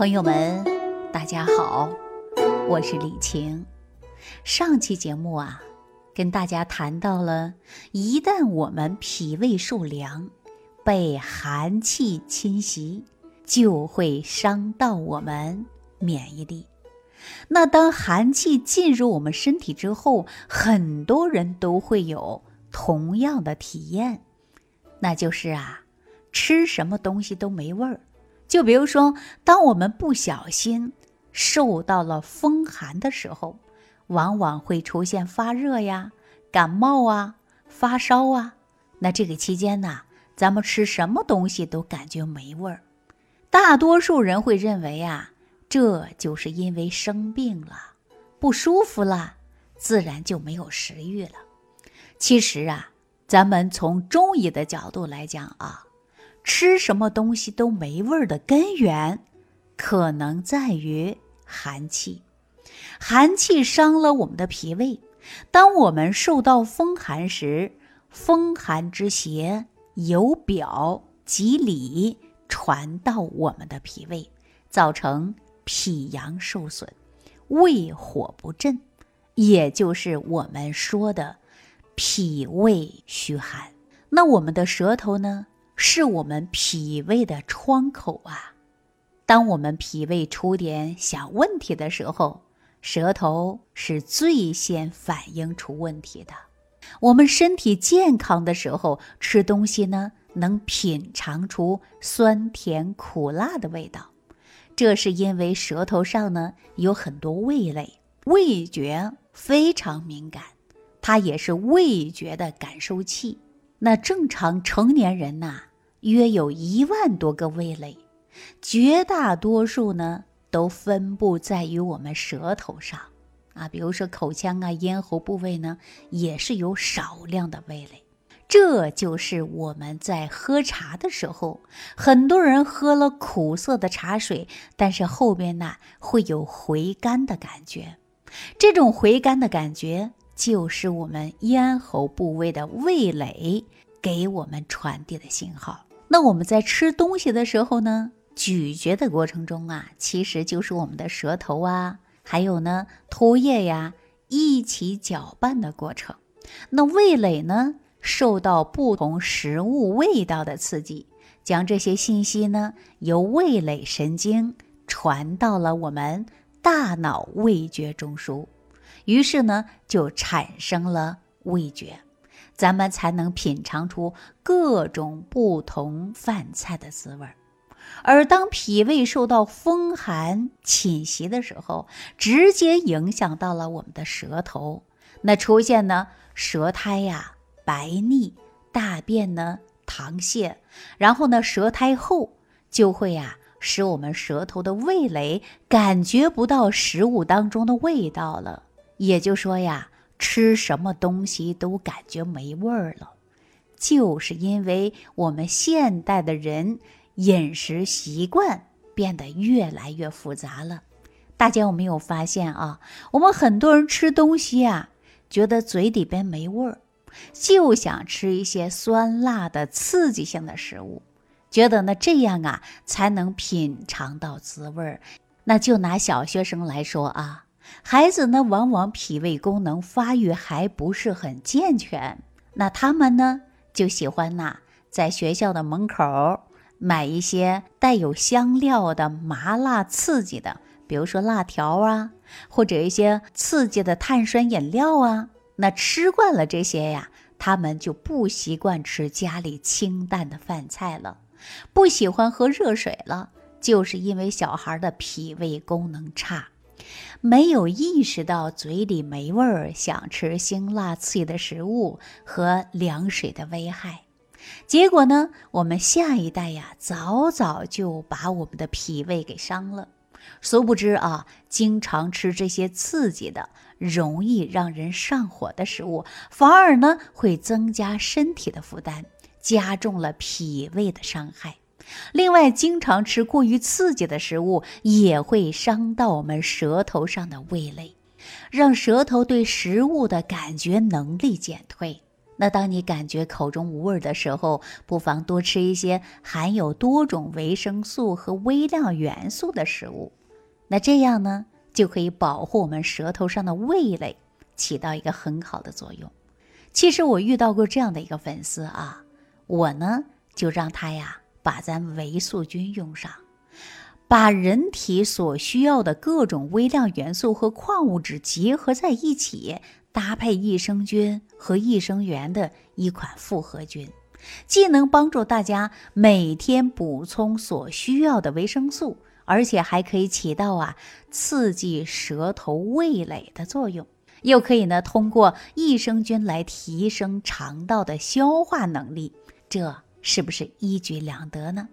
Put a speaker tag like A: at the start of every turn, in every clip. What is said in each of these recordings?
A: 朋友们，大家好，我是李晴。上期节目啊，跟大家谈到了，一旦我们脾胃受凉，被寒气侵袭，就会伤到我们免疫力。那当寒气进入我们身体之后，很多人都会有同样的体验，那就是啊，吃什么东西都没味儿。就比如说，当我们不小心受到了风寒的时候，往往会出现发热呀、感冒啊、发烧啊。那这个期间呢，咱们吃什么东西都感觉没味儿。大多数人会认为啊，这就是因为生病了、不舒服了，自然就没有食欲了。其实啊，咱们从中医的角度来讲啊。吃什么东西都没味儿的根源，可能在于寒气。寒气伤了我们的脾胃。当我们受到风寒时，风寒之邪由表及里传到我们的脾胃，造成脾阳受损，胃火不振，也就是我们说的脾胃虚寒。那我们的舌头呢？是我们脾胃的窗口啊！当我们脾胃出点小问题的时候，舌头是最先反映出问题的。我们身体健康的时候，吃东西呢，能品尝出酸甜苦辣的味道，这是因为舌头上呢有很多味蕾，味觉非常敏感，它也是味觉的感受器。那正常成年人呐。约有一万多个味蕾，绝大多数呢都分布在于我们舌头上，啊，比如说口腔啊、咽喉部位呢，也是有少量的味蕾。这就是我们在喝茶的时候，很多人喝了苦涩的茶水，但是后边呢会有回甘的感觉。这种回甘的感觉，就是我们咽喉部位的味蕾给我们传递的信号。那我们在吃东西的时候呢，咀嚼的过程中啊，其实就是我们的舌头啊，还有呢唾液呀一起搅拌的过程。那味蕾呢，受到不同食物味道的刺激，将这些信息呢由味蕾神经传到了我们大脑味觉中枢，于是呢就产生了味觉。咱们才能品尝出各种不同饭菜的滋味儿，而当脾胃受到风寒侵袭的时候，直接影响到了我们的舌头，那出现呢舌苔呀白腻，大便呢溏泻，然后呢舌苔厚，就会呀使我们舌头的味蕾感觉不到食物当中的味道了，也就说呀。吃什么东西都感觉没味儿了，就是因为我们现代的人饮食习惯变得越来越复杂了。大家有没有发现啊？我们很多人吃东西啊，觉得嘴里边没味儿，就想吃一些酸辣的刺激性的食物，觉得呢这样啊才能品尝到滋味儿。那就拿小学生来说啊。孩子呢，往往脾胃功能发育还不是很健全，那他们呢就喜欢呐，在学校的门口买一些带有香料的麻辣刺激的，比如说辣条啊，或者一些刺激的碳酸饮料啊。那吃惯了这些呀，他们就不习惯吃家里清淡的饭菜了，不喜欢喝热水了，就是因为小孩的脾胃功能差。没有意识到嘴里没味儿，想吃辛辣刺激的食物和凉水的危害，结果呢，我们下一代呀，早早就把我们的脾胃给伤了。殊不知啊，经常吃这些刺激的、容易让人上火的食物，反而呢会增加身体的负担，加重了脾胃的伤害。另外，经常吃过于刺激的食物也会伤到我们舌头上的味蕾，让舌头对食物的感觉能力减退。那当你感觉口中无味的时候，不妨多吃一些含有多种维生素和微量元素的食物。那这样呢，就可以保护我们舌头上的味蕾，起到一个很好的作用。其实我遇到过这样的一个粉丝啊，我呢就让他呀把咱维素菌用上，把人体所需要的各种微量元素和矿物质结合在一起。搭配益生菌和益生元的一款复合菌，既能帮助大家每天补充所需要的维生素，而且还可以起到啊刺激舌头味蕾的作用，又可以呢通过益生菌来提升肠道的消化能力，这是不是一举两得呢？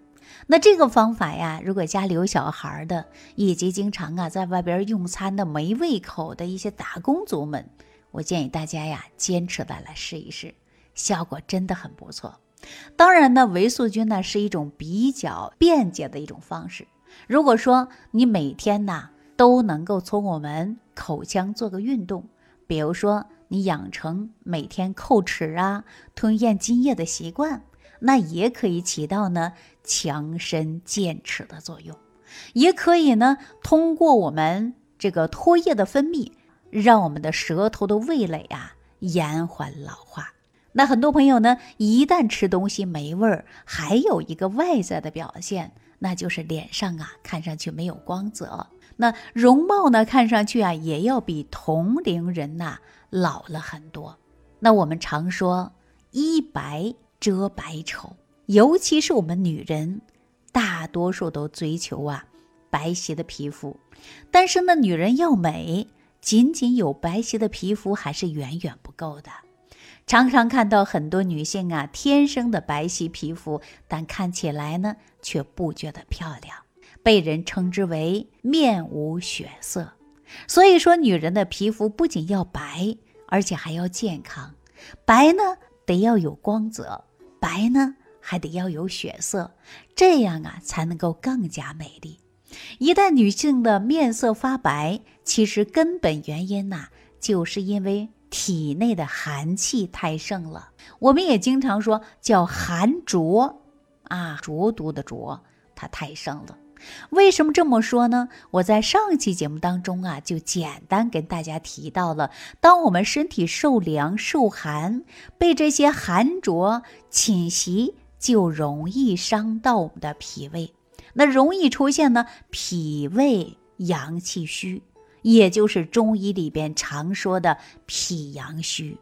A: 那这个方法呀，如果家里有小孩的，以及经常啊在外边用餐的没胃口的一些打工族们。我建议大家呀，坚持的来试一试，效果真的很不错。当然呢，维素菌呢是一种比较便捷的一种方式。如果说你每天呢都能够从我们口腔做个运动，比如说你养成每天叩齿啊、吞咽津液的习惯，那也可以起到呢强身健齿的作用。也可以呢通过我们这个唾液的分泌。让我们的舌头的味蕾啊延缓老化。那很多朋友呢，一旦吃东西没味儿，还有一个外在的表现，那就是脸上啊看上去没有光泽，那容貌呢看上去啊也要比同龄人呐老了很多。那我们常说一白遮百丑，尤其是我们女人，大多数都追求啊白皙的皮肤，但是呢，女人要美。仅仅有白皙的皮肤还是远远不够的，常常看到很多女性啊，天生的白皙皮肤，但看起来呢却不觉得漂亮，被人称之为面无血色。所以说，女人的皮肤不仅要白，而且还要健康。白呢得要有光泽，白呢还得要有血色，这样啊才能够更加美丽。一旦女性的面色发白，其实根本原因呐，就是因为体内的寒气太盛了。我们也经常说叫寒浊，啊，浊毒的浊，它太盛了。为什么这么说呢？我在上期节目当中啊，就简单跟大家提到了，当我们身体受凉受寒，被这些寒浊侵袭，就容易伤到我们的脾胃。那容易出现呢，脾胃阳气虚，也就是中医里边常说的脾阳虚。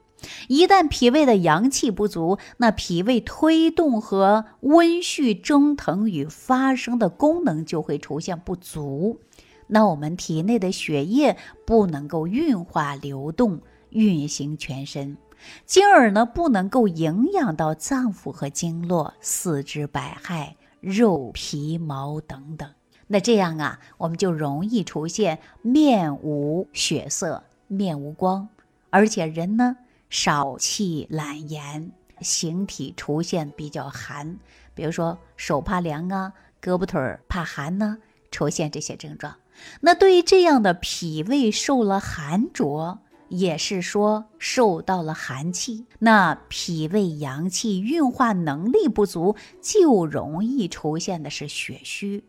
A: 一旦脾胃的阳气不足，那脾胃推动和温煦蒸腾与发生的功能就会出现不足。那我们体内的血液不能够运化流动，运行全身，进而呢不能够营养到脏腑和经络、四肢百骸。肉皮毛等等，那这样啊，我们就容易出现面无血色、面无光，而且人呢少气懒言，形体出现比较寒，比如说手怕凉啊，胳膊腿儿怕寒呢，出现这些症状。那对于这样的脾胃受了寒浊。也是说受到了寒气，那脾胃阳气运化能力不足，就容易出现的是血虚。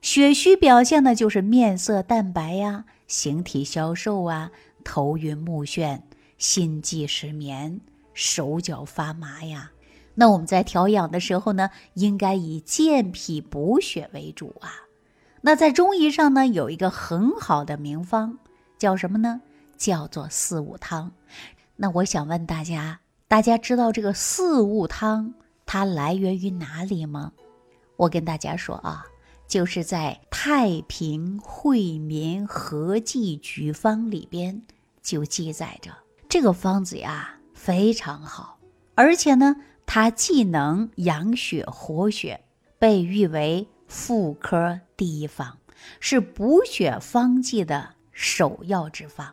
A: 血虚表现的就是面色淡白呀，形体消瘦啊，头晕目眩，心悸失眠，手脚发麻呀。那我们在调养的时候呢，应该以健脾补血为主啊。那在中医上呢，有一个很好的名方，叫什么呢？叫做四物汤，那我想问大家，大家知道这个四物汤它来源于哪里吗？我跟大家说啊，就是在《太平惠民合剂局方》里边就记载着这个方子呀非常好，而且呢，它既能养血活血，被誉为妇科第一方，是补血方剂的首要之方。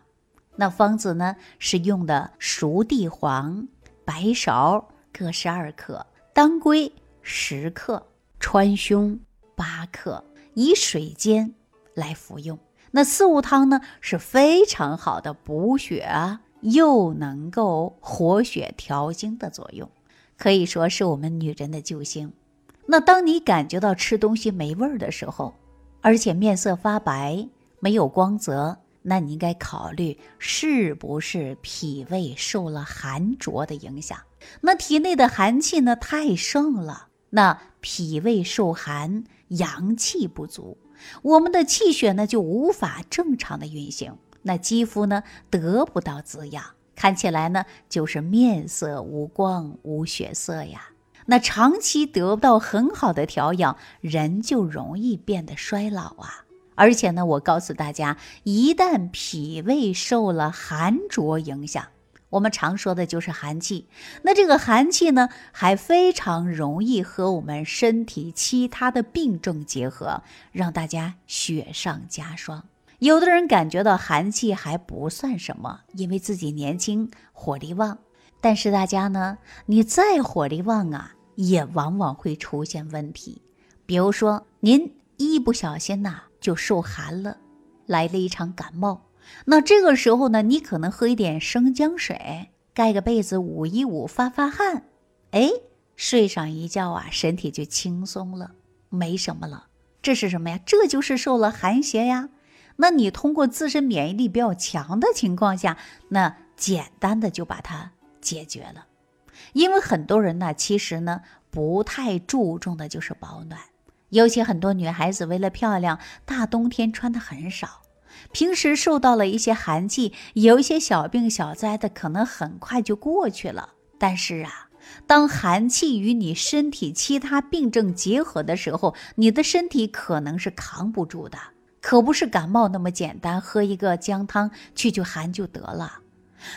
A: 那方子呢，是用的熟地黄、白芍各十二克，当归十克，川芎八克，以水煎来服用。那四物汤呢，是非常好的补血啊又能够活血调经的作用，可以说是我们女人的救星。那当你感觉到吃东西没味儿的时候，而且面色发白、没有光泽，那你应该考虑是不是脾胃受了寒浊的影响。那体内的寒气呢太盛了，那脾胃受寒，阳气不足，我们的气血呢就无法正常的运行，那肌肤呢得不到滋养，看起来呢就是面色无光、无血色呀。那长期得不到很好的调养，人就容易变得衰老啊！而且呢，我告诉大家，一旦脾胃受了寒浊影响，我们常说的就是寒气。那这个寒气呢，还非常容易和我们身体其他的病症结合，让大家雪上加霜。有的人感觉到寒气还不算什么，因为自己年轻，火力旺。但是大家呢，你再火力旺啊，也往往会出现问题。比如说，您一不小心呐，就受寒了，来了一场感冒。那这个时候呢，你可能喝一点生姜水，盖个被子捂一捂，发发汗，哎，睡上一觉啊，身体就轻松了，没什么了。这是什么呀？这就是受了寒邪呀。那你通过自身免疫力比较强的情况下，那简单的就把它。解决了，因为很多人呢，其实呢不太注重的就是保暖，尤其很多女孩子为了漂亮，大冬天穿的很少，平时受到了一些寒气，有一些小病小灾的，可能很快就过去了。但是啊，当寒气与你身体其他病症结合的时候，你的身体可能是扛不住的，可不是感冒那么简单，喝一个姜汤去去寒就得了。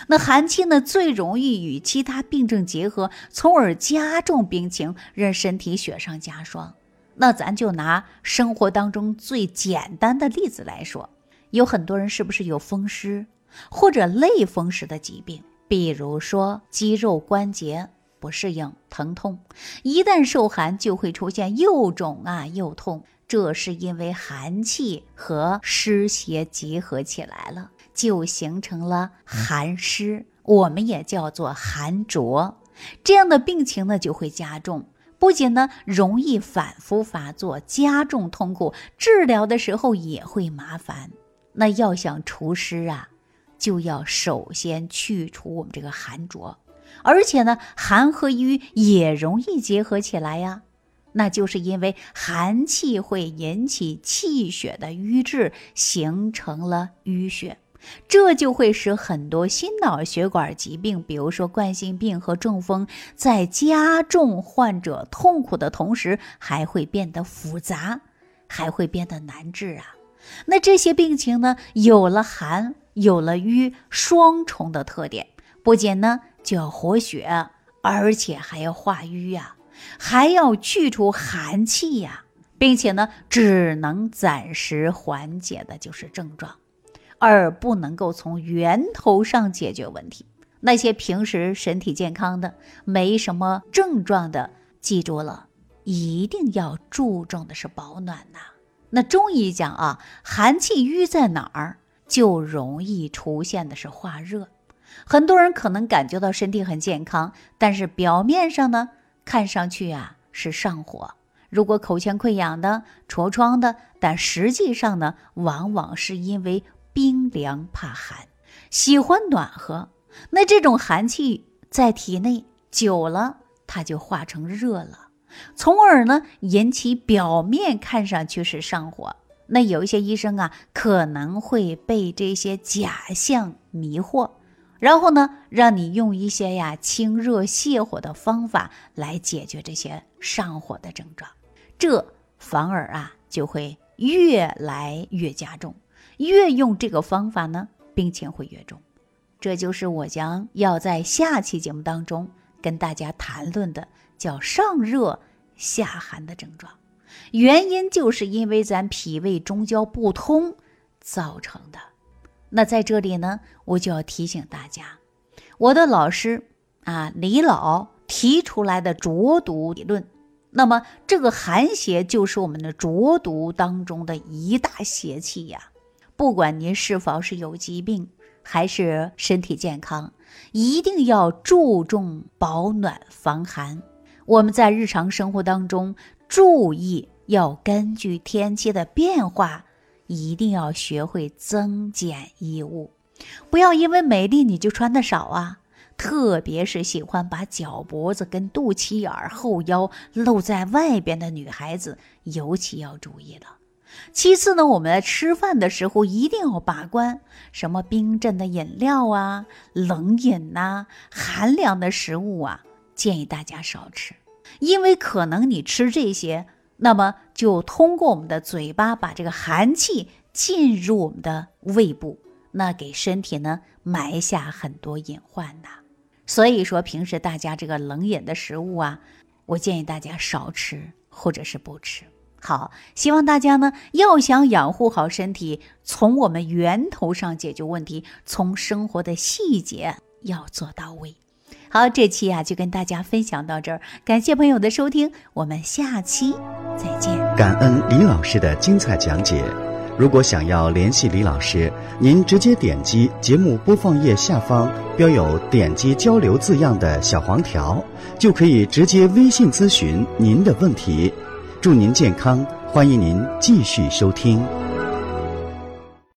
A: 那寒气呢，最容易与其他病症结合，从而加重病情，让身体雪上加霜。那咱就拿生活当中最简单的例子来说，有很多人是不是有风湿或者类风湿的疾病？比如说肌肉关节不适应、疼痛，一旦受寒就会出现又肿啊又痛，这是因为寒气和湿邪结合起来了。就形成了寒湿，我们也叫做寒浊，这样的病情呢就会加重，不仅呢容易反复发作，加重痛苦，治疗的时候也会麻烦。那要想除湿啊，就要首先去除我们这个寒浊，而且呢寒和瘀也容易结合起来呀，那就是因为寒气会引起气血的瘀滞，形成了淤血。这就会使很多心脑血管疾病，比如说冠心病和中风，在加重患者痛苦的同时，还会变得复杂，还会变得难治啊。那这些病情呢，有了寒，有了瘀，双重的特点，不仅呢就要活血，而且还要化瘀呀，还要去除寒气呀，并且呢，只能暂时缓解的就是症状。而不能够从源头上解决问题。那些平时身体健康的、没什么症状的，记住了，一定要注重的是保暖呐。那中医讲啊，寒气瘀在哪儿，就容易出现的是化热。很多人可能感觉到身体很健康，但是表面上呢，看上去啊是上火。如果口腔溃疡的、痤疮的，但实际上呢，往往是因为。冰凉怕寒，喜欢暖和，那这种寒气在体内久了，它就化成热了，从而呢引起表面看上去是上火。那有一些医生啊，可能会被这些假象迷惑，然后呢让你用一些呀清热泻火的方法来解决这些上火的症状，这反而啊就会越来越加重。越用这个方法呢，病情会越重。这就是我将要在下期节目当中跟大家谈论的，叫上热下寒的症状。原因就是因为咱脾胃中焦不通造成的。那在这里呢，我就要提醒大家，我的老师啊李老提出来的浊毒理论。那么这个寒邪就是我们的浊毒当中的一大邪气呀。不管您是否是有疾病，还是身体健康，一定要注重保暖防寒。我们在日常生活当中注意，要根据天气的变化，一定要学会增减衣物，不要因为美丽你就穿的少啊。特别是喜欢把脚脖子跟肚脐眼儿、后腰露在外边的女孩子，尤其要注意了。其次呢，我们在吃饭的时候一定要把关，什么冰镇的饮料啊、冷饮呐、寒凉的食物啊，建议大家少吃，因为可能你吃这些，那么就通过我们的嘴巴把这个寒气进入我们的胃部，那给身体呢埋下很多隐患呐。所以说，平时大家这个冷饮的食物啊，我建议大家少吃或者是不吃。好，希望大家呢要想养护好身体，从我们源头上解决问题，从生活的细节要做到位。好，这期啊就跟大家分享到这儿，感谢朋友的收听，我们下期再见。
B: 感恩李老师的精彩讲解。如果想要联系李老师，您直接点击节目播放页下方标有“点击交流”字样的小黄条，就可以直接微信咨询您的问题。祝您健康，欢迎您继续收听。